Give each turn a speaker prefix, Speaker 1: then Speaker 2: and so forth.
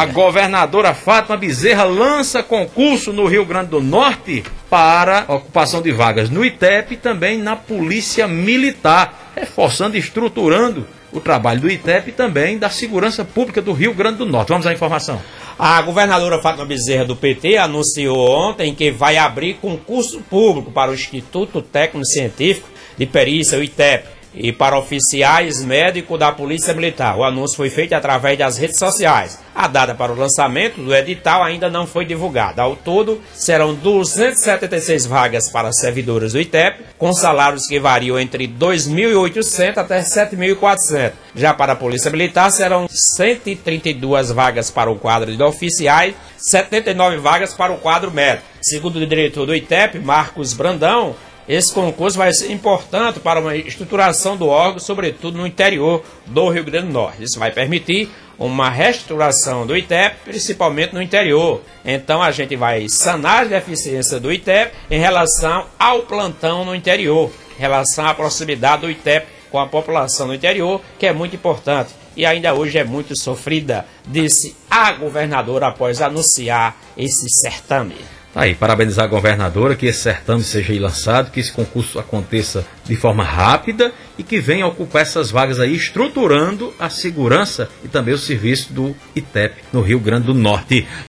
Speaker 1: A governadora Fátima Bezerra lança concurso no Rio Grande do Norte para ocupação de vagas no ITEP e também na Polícia Militar, reforçando e estruturando o trabalho do ITEP e também da Segurança Pública do Rio Grande do Norte. Vamos à informação.
Speaker 2: A governadora Fátima Bezerra do PT anunciou ontem que vai abrir concurso público para o Instituto Técnico Científico de Perícia, o ITEP e para oficiais médicos da Polícia Militar. O anúncio foi feito através das redes sociais. A data para o lançamento do edital ainda não foi divulgada. Ao todo, serão 276 vagas para servidores do ITEP, com salários que variam entre 2.800 até 7.400. Já para a Polícia Militar, serão 132 vagas para o quadro de oficiais, 79 vagas para o quadro médico. Segundo o diretor do ITEP, Marcos Brandão, esse concurso vai ser importante para uma estruturação do órgão, sobretudo no interior do Rio Grande do Norte. Isso vai permitir uma reestruturação do ITEP, principalmente no interior. Então a gente vai sanar as deficiências do ITEP em relação ao plantão no interior, em relação à proximidade do ITEP com a população do interior, que é muito importante e ainda hoje é muito sofrida, disse a governadora após anunciar esse certame.
Speaker 1: Tá aí, parabenizar a governadora, que esse certame seja lançado, que esse concurso aconteça de forma rápida e que venha ocupar essas vagas aí, estruturando a segurança e também o serviço do ITEP no Rio Grande do Norte.